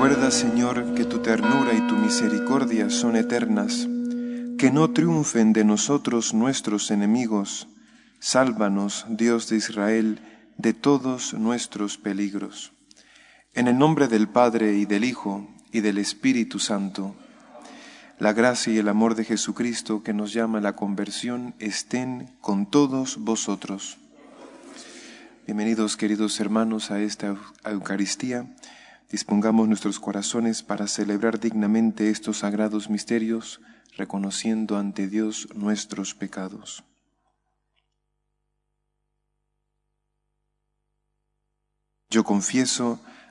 Recuerda, Señor, que tu ternura y tu misericordia son eternas, que no triunfen de nosotros nuestros enemigos. Sálvanos, Dios de Israel, de todos nuestros peligros. En el nombre del Padre y del Hijo y del Espíritu Santo, la gracia y el amor de Jesucristo que nos llama a la conversión estén con todos vosotros. Bienvenidos queridos hermanos a esta Eucaristía. Dispongamos nuestros corazones para celebrar dignamente estos sagrados misterios, reconociendo ante Dios nuestros pecados. Yo confieso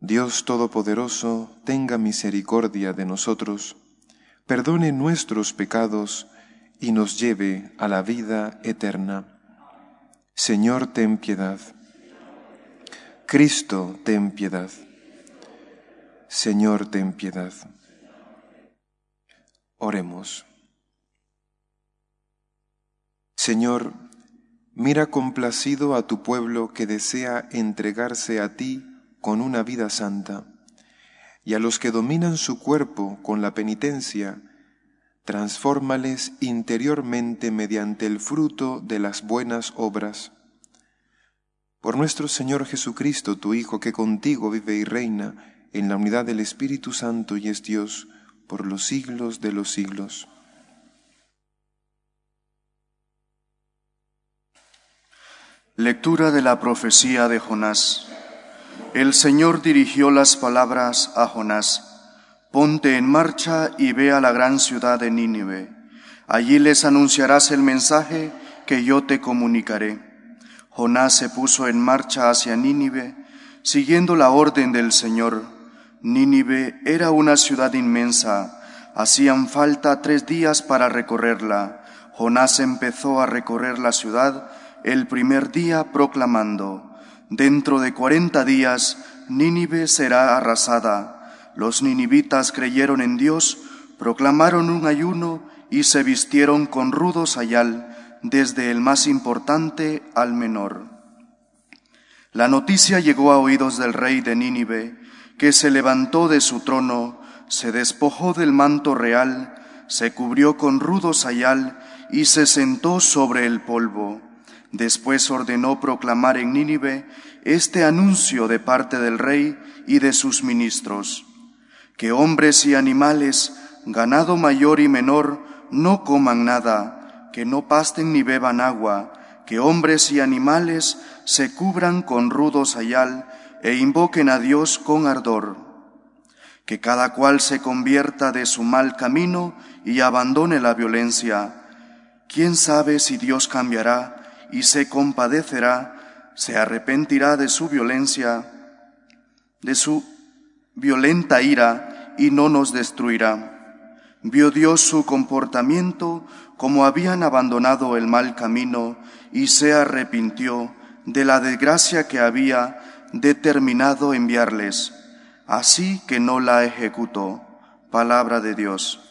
Dios Todopoderoso, tenga misericordia de nosotros, perdone nuestros pecados y nos lleve a la vida eterna. Señor, ten piedad. Cristo, ten piedad. Señor, ten piedad. Oremos. Señor, mira complacido a tu pueblo que desea entregarse a ti con una vida santa, y a los que dominan su cuerpo con la penitencia, transfórmales interiormente mediante el fruto de las buenas obras. Por nuestro Señor Jesucristo, tu Hijo, que contigo vive y reina en la unidad del Espíritu Santo y es Dios por los siglos de los siglos. Lectura de la profecía de Jonás. El Señor dirigió las palabras a Jonás. Ponte en marcha y ve a la gran ciudad de Nínive. Allí les anunciarás el mensaje que yo te comunicaré. Jonás se puso en marcha hacia Nínive, siguiendo la orden del Señor. Nínive era una ciudad inmensa. Hacían falta tres días para recorrerla. Jonás empezó a recorrer la ciudad el primer día proclamando, Dentro de cuarenta días Nínive será arrasada. Los ninivitas creyeron en Dios, proclamaron un ayuno y se vistieron con rudo sayal, desde el más importante al menor. La noticia llegó a oídos del rey de Nínive, que se levantó de su trono, se despojó del manto real, se cubrió con rudo sayal y se sentó sobre el polvo. Después ordenó proclamar en Nínive este anuncio de parte del rey y de sus ministros, que hombres y animales, ganado mayor y menor, no coman nada, que no pasten ni beban agua, que hombres y animales se cubran con rudo sayal e invoquen a Dios con ardor, que cada cual se convierta de su mal camino y abandone la violencia. ¿Quién sabe si Dios cambiará? Y se compadecerá, se arrepentirá de su violencia, de su violenta ira, y no nos destruirá. Vio Dios su comportamiento como habían abandonado el mal camino y se arrepintió de la desgracia que había determinado enviarles, así que no la ejecutó. Palabra de Dios.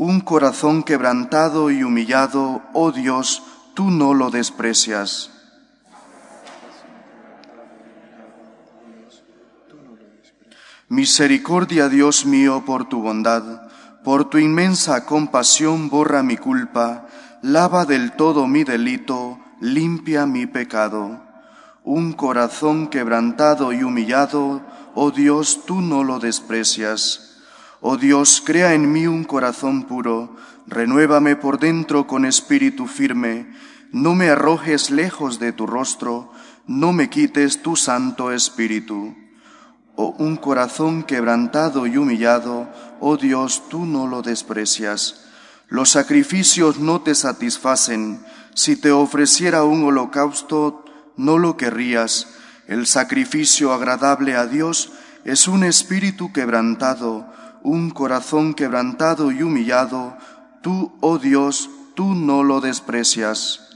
Un corazón quebrantado y humillado, oh Dios, tú no lo desprecias. Misericordia, Dios mío, por tu bondad, por tu inmensa compasión borra mi culpa, lava del todo mi delito, limpia mi pecado. Un corazón quebrantado y humillado, oh Dios, tú no lo desprecias. Oh Dios, crea en mí un corazón puro, renuévame por dentro con espíritu firme, no me arrojes lejos de tu rostro, no me quites tu santo espíritu. o un corazón quebrantado y humillado, oh Dios, tú no lo desprecias. Los sacrificios no te satisfacen. Si te ofreciera un holocausto, no lo querrías. El sacrificio agradable a Dios es un espíritu quebrantado, un corazón quebrantado y humillado. Tú, oh Dios, tú no lo desprecias.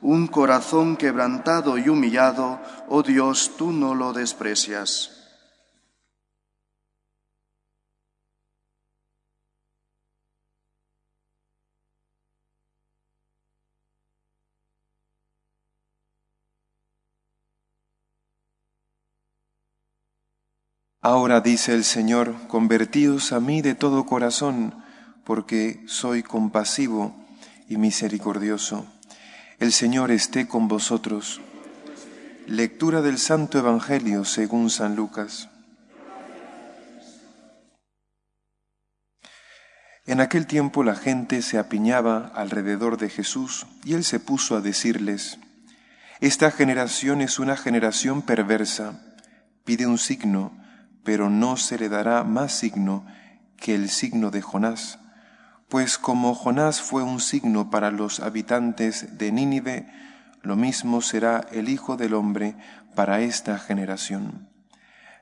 Un corazón quebrantado y humillado, oh Dios, tú no lo desprecias. Ahora dice el Señor, convertíos a mí de todo corazón, porque soy compasivo y misericordioso. El Señor esté con vosotros. Lectura del Santo Evangelio según San Lucas. En aquel tiempo la gente se apiñaba alrededor de Jesús y él se puso a decirles, Esta generación es una generación perversa, pide un signo pero no se le dará más signo que el signo de Jonás. Pues como Jonás fue un signo para los habitantes de Nínive, lo mismo será el Hijo del Hombre para esta generación.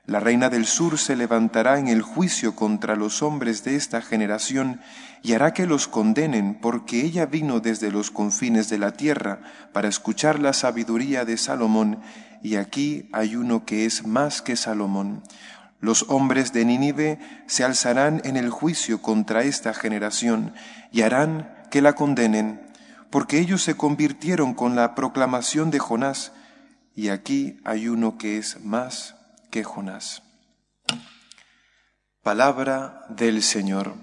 La reina del sur se levantará en el juicio contra los hombres de esta generación y hará que los condenen, porque ella vino desde los confines de la tierra para escuchar la sabiduría de Salomón, y aquí hay uno que es más que Salomón. Los hombres de Nínive se alzarán en el juicio contra esta generación y harán que la condenen, porque ellos se convirtieron con la proclamación de Jonás, y aquí hay uno que es más que Jonás. Palabra del Señor.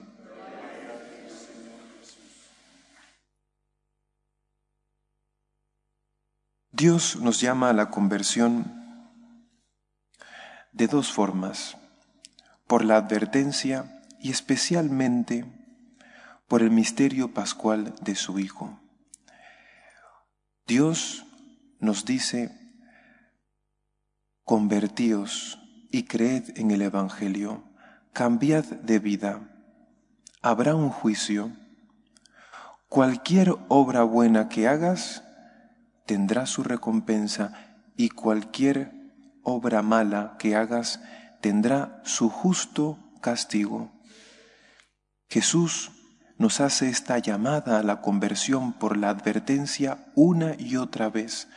Dios nos llama a la conversión de dos formas, por la advertencia y especialmente por el misterio pascual de su Hijo. Dios nos dice, convertíos y creed en el Evangelio, cambiad de vida, habrá un juicio. Cualquier obra buena que hagas tendrá su recompensa y cualquier obra mala que hagas tendrá su justo castigo. Jesús nos hace esta llamada a la conversión por la advertencia una y otra vez.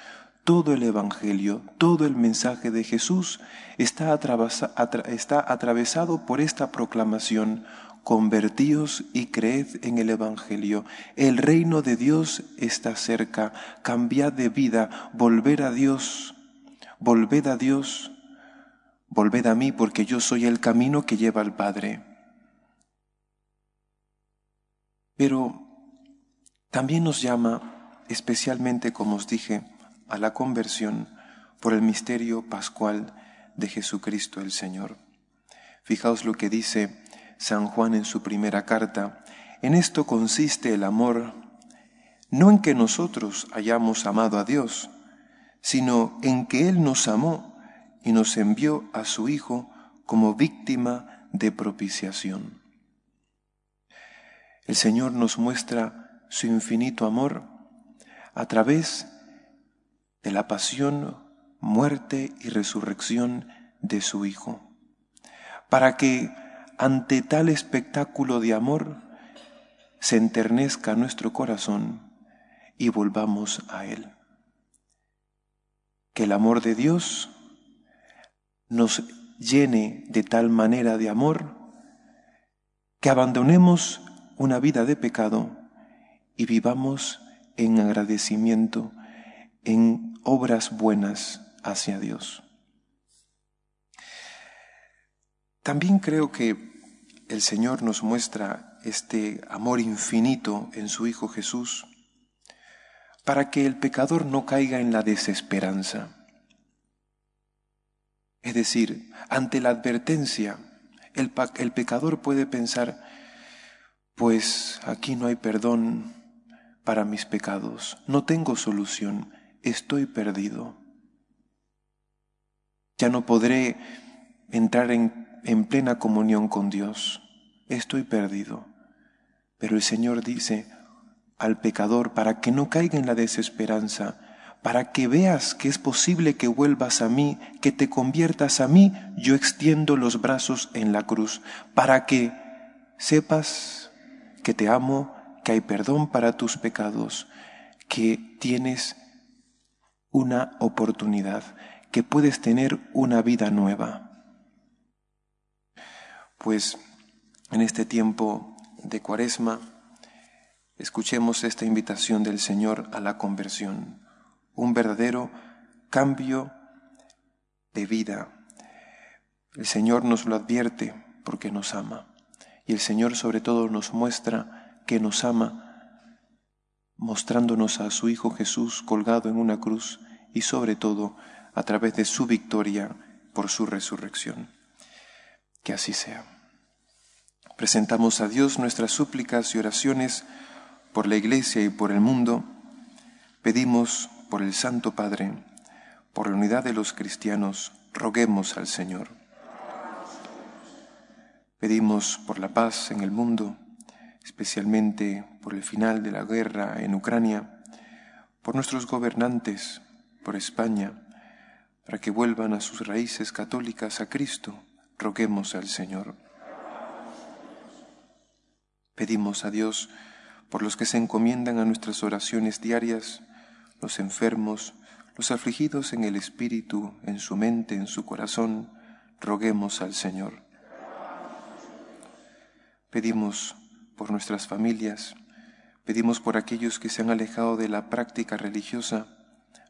Todo el Evangelio, todo el mensaje de Jesús está, está atravesado por esta proclamación. Convertíos y creed en el Evangelio. El reino de Dios está cerca. Cambiad de vida, volver a Dios volved a Dios, volved a mí porque yo soy el camino que lleva al Padre. Pero también nos llama, especialmente como os dije, a la conversión por el misterio pascual de Jesucristo el Señor. Fijaos lo que dice San Juan en su primera carta. En esto consiste el amor, no en que nosotros hayamos amado a Dios, sino en que Él nos amó y nos envió a su Hijo como víctima de propiciación. El Señor nos muestra su infinito amor a través de la pasión, muerte y resurrección de su Hijo, para que ante tal espectáculo de amor se enternezca nuestro corazón y volvamos a Él que el amor de Dios nos llene de tal manera de amor que abandonemos una vida de pecado y vivamos en agradecimiento, en obras buenas hacia Dios. También creo que el Señor nos muestra este amor infinito en su Hijo Jesús para que el pecador no caiga en la desesperanza. Es decir, ante la advertencia, el, pecador puede pensar, pues aquí no hay perdón para mis pecados, no tengo solución, estoy perdido. Ya no podré entrar en, en plena comunión con Dios. Estoy perdido. Pero el Señor dice al pecador, para que no caiga en la desesperanza, para que veas que es posible que vuelvas a mí, que te conviertas a mí, yo extiendo los brazos en la cruz, para que sepas que te amo, que hay perdón para tus pecados, que tienes una oportunidad, que puedes tener una vida nueva. Pues en este tiempo de cuaresma, escuchemos esta invitación del Señor a la conversión un verdadero cambio de vida. El Señor nos lo advierte porque nos ama. Y el Señor sobre todo nos muestra que nos ama, mostrándonos a su Hijo Jesús colgado en una cruz y sobre todo a través de su victoria por su resurrección. Que así sea. Presentamos a Dios nuestras súplicas y oraciones por la Iglesia y por el mundo. Pedimos por el Santo Padre, por la unidad de los cristianos, roguemos al Señor. Pedimos por la paz en el mundo, especialmente por el final de la guerra en Ucrania, por nuestros gobernantes, por España, para que vuelvan a sus raíces católicas a Cristo, roguemos al Señor. Pedimos a Dios por los que se encomiendan a nuestras oraciones diarias, los enfermos, los afligidos en el espíritu, en su mente, en su corazón, roguemos al Señor. Pedimos por nuestras familias, pedimos por aquellos que se han alejado de la práctica religiosa,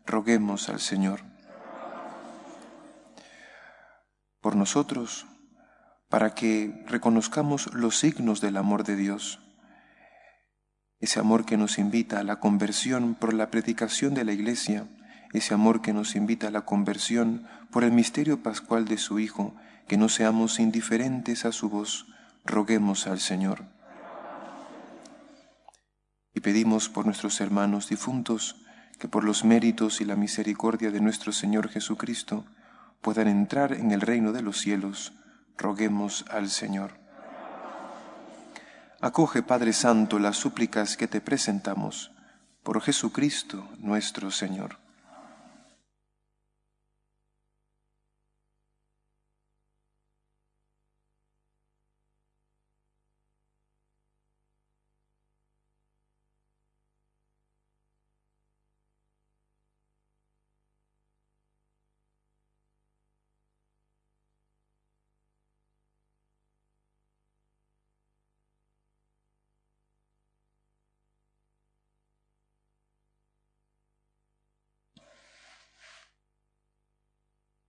roguemos al Señor. Por nosotros, para que reconozcamos los signos del amor de Dios ese amor que nos invita a la conversión por la predicación de la Iglesia, ese amor que nos invita a la conversión por el misterio pascual de su Hijo, que no seamos indiferentes a su voz, roguemos al Señor. Y pedimos por nuestros hermanos difuntos, que por los méritos y la misericordia de nuestro Señor Jesucristo puedan entrar en el reino de los cielos, roguemos al Señor. Acoge, Padre Santo, las súplicas que te presentamos por Jesucristo nuestro Señor.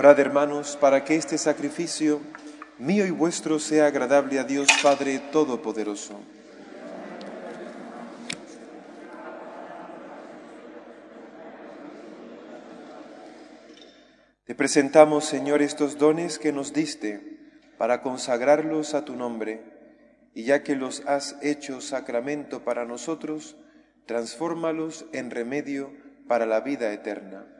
Orad, hermanos, para que este sacrificio mío y vuestro sea agradable a Dios Padre Todopoderoso. Te presentamos, Señor, estos dones que nos diste para consagrarlos a tu nombre, y ya que los has hecho sacramento para nosotros, transfórmalos en remedio para la vida eterna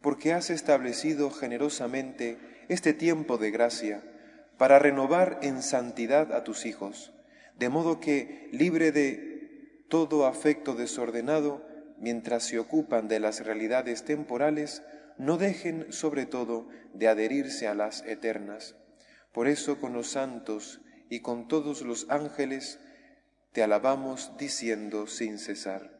porque has establecido generosamente este tiempo de gracia para renovar en santidad a tus hijos, de modo que, libre de todo afecto desordenado, mientras se ocupan de las realidades temporales, no dejen sobre todo de adherirse a las eternas. Por eso con los santos y con todos los ángeles te alabamos diciendo sin cesar.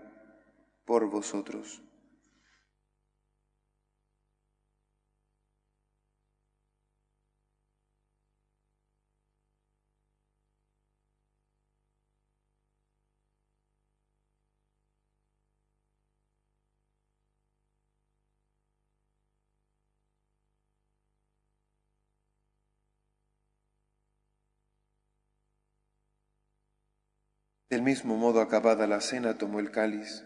por vosotros. Del mismo modo, acabada la cena, tomó el cáliz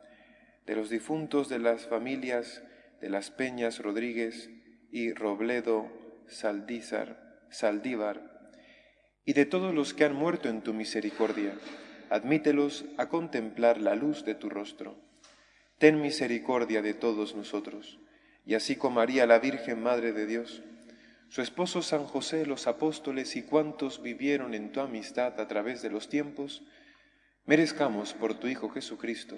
de los difuntos de las familias de las Peñas Rodríguez y Robledo Saldízar, Saldívar, y de todos los que han muerto en tu misericordia, admítelos a contemplar la luz de tu rostro. Ten misericordia de todos nosotros, y así como María la Virgen Madre de Dios, su esposo San José, los apóstoles y cuantos vivieron en tu amistad a través de los tiempos, merezcamos por tu Hijo Jesucristo,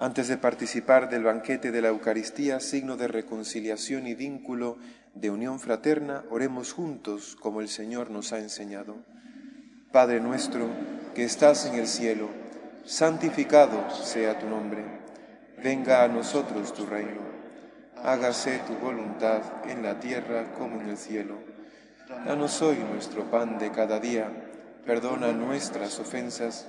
Antes de participar del banquete de la Eucaristía, signo de reconciliación y vínculo de unión fraterna, oremos juntos como el Señor nos ha enseñado. Padre nuestro, que estás en el cielo, santificado sea tu nombre. Venga a nosotros tu reino. Hágase tu voluntad en la tierra como en el cielo. Danos hoy nuestro pan de cada día. Perdona nuestras ofensas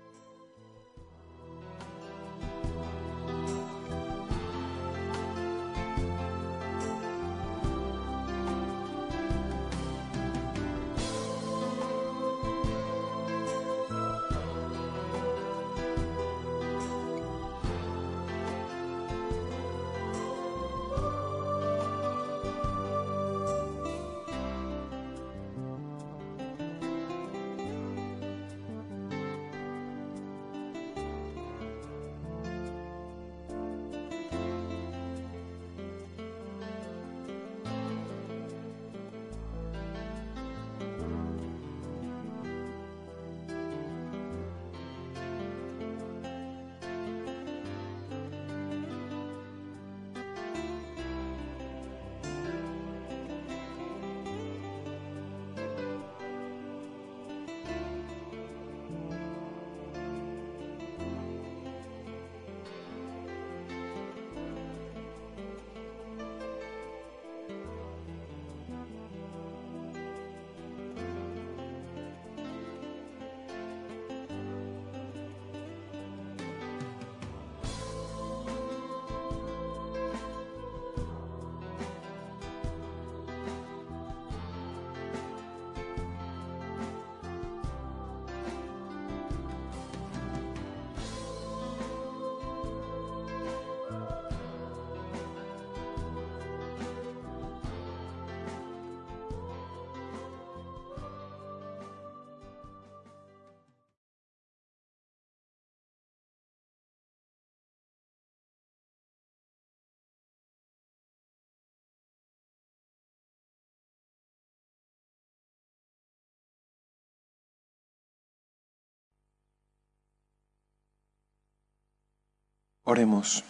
Oremos.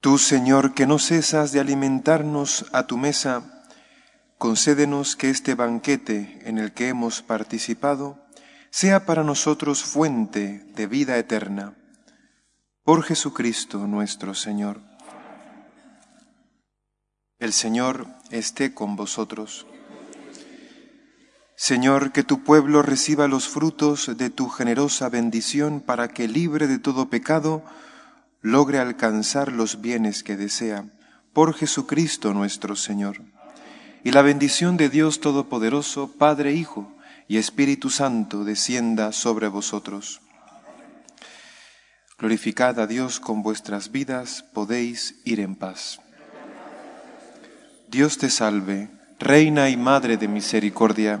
Tú, Señor, que no cesas de alimentarnos a tu mesa, concédenos que este banquete en el que hemos participado sea para nosotros fuente de vida eterna. Por Jesucristo nuestro Señor. El Señor esté con vosotros. Señor, que tu pueblo reciba los frutos de tu generosa bendición para que, libre de todo pecado, logre alcanzar los bienes que desea. Por Jesucristo nuestro Señor. Y la bendición de Dios Todopoderoso, Padre, Hijo y Espíritu Santo, descienda sobre vosotros. Glorificad a Dios con vuestras vidas, podéis ir en paz. Dios te salve, Reina y Madre de Misericordia